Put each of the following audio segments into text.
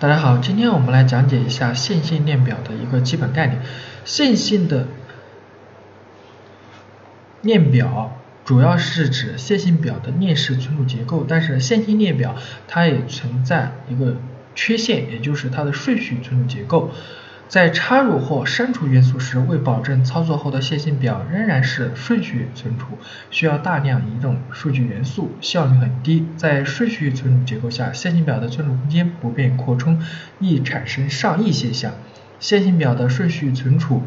大家好，今天我们来讲解一下线性链表的一个基本概念。线性的链表主要是指线性表的链式存储结构，但是线性链表它也存在一个缺陷，也就是它的顺序存储结构。在插入或删除元素时，为保证操作后的线性表仍然是顺序存储，需要大量移动数据元素，效率很低。在顺序存储结构下，线性表的存储空间不便扩充，易产生上亿现象。线性表的顺序存储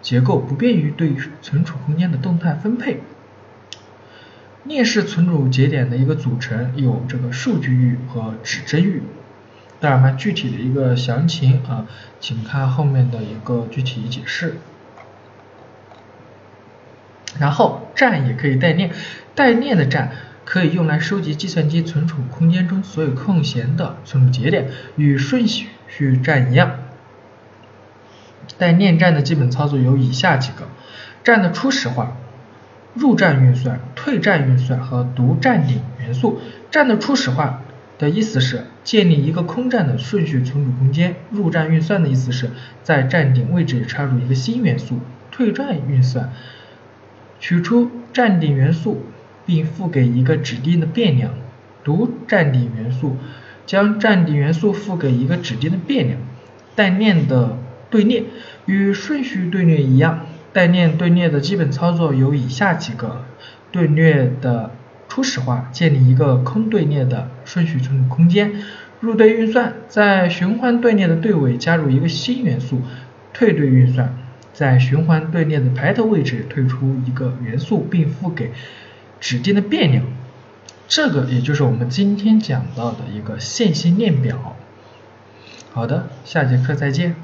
结构不便于对存储空间的动态分配。链式存储节点的一个组成有这个数据域和指针域。当然嘛，具体的一个详情啊，请看后面的一个具体解释。然后站也可以代练，代练的站可以用来收集计算机存储空间中所有空闲的存储节点，与顺序站一样。代练站的基本操作有以下几个：站的初始化、入站运算、退站运算和读站顶元素。站的初始化。的意思是建立一个空站的顺序存储空间。入站运算的意思是在站顶位置插入一个新元素。退站运算取出站顶元素并赋给一个指定的变量。读站顶元素将站顶元素赋给一个指定的变量。带链的队列与顺序队列一样，带链队列的基本操作有以下几个：队列的。初始化建立一个空队列的顺序存储空间，入队运算在循环队列的队尾加入一个新元素，退队运算在循环队列的排头位置退出一个元素并赋给指定的变量。这个也就是我们今天讲到的一个线性链表。好的，下节课再见。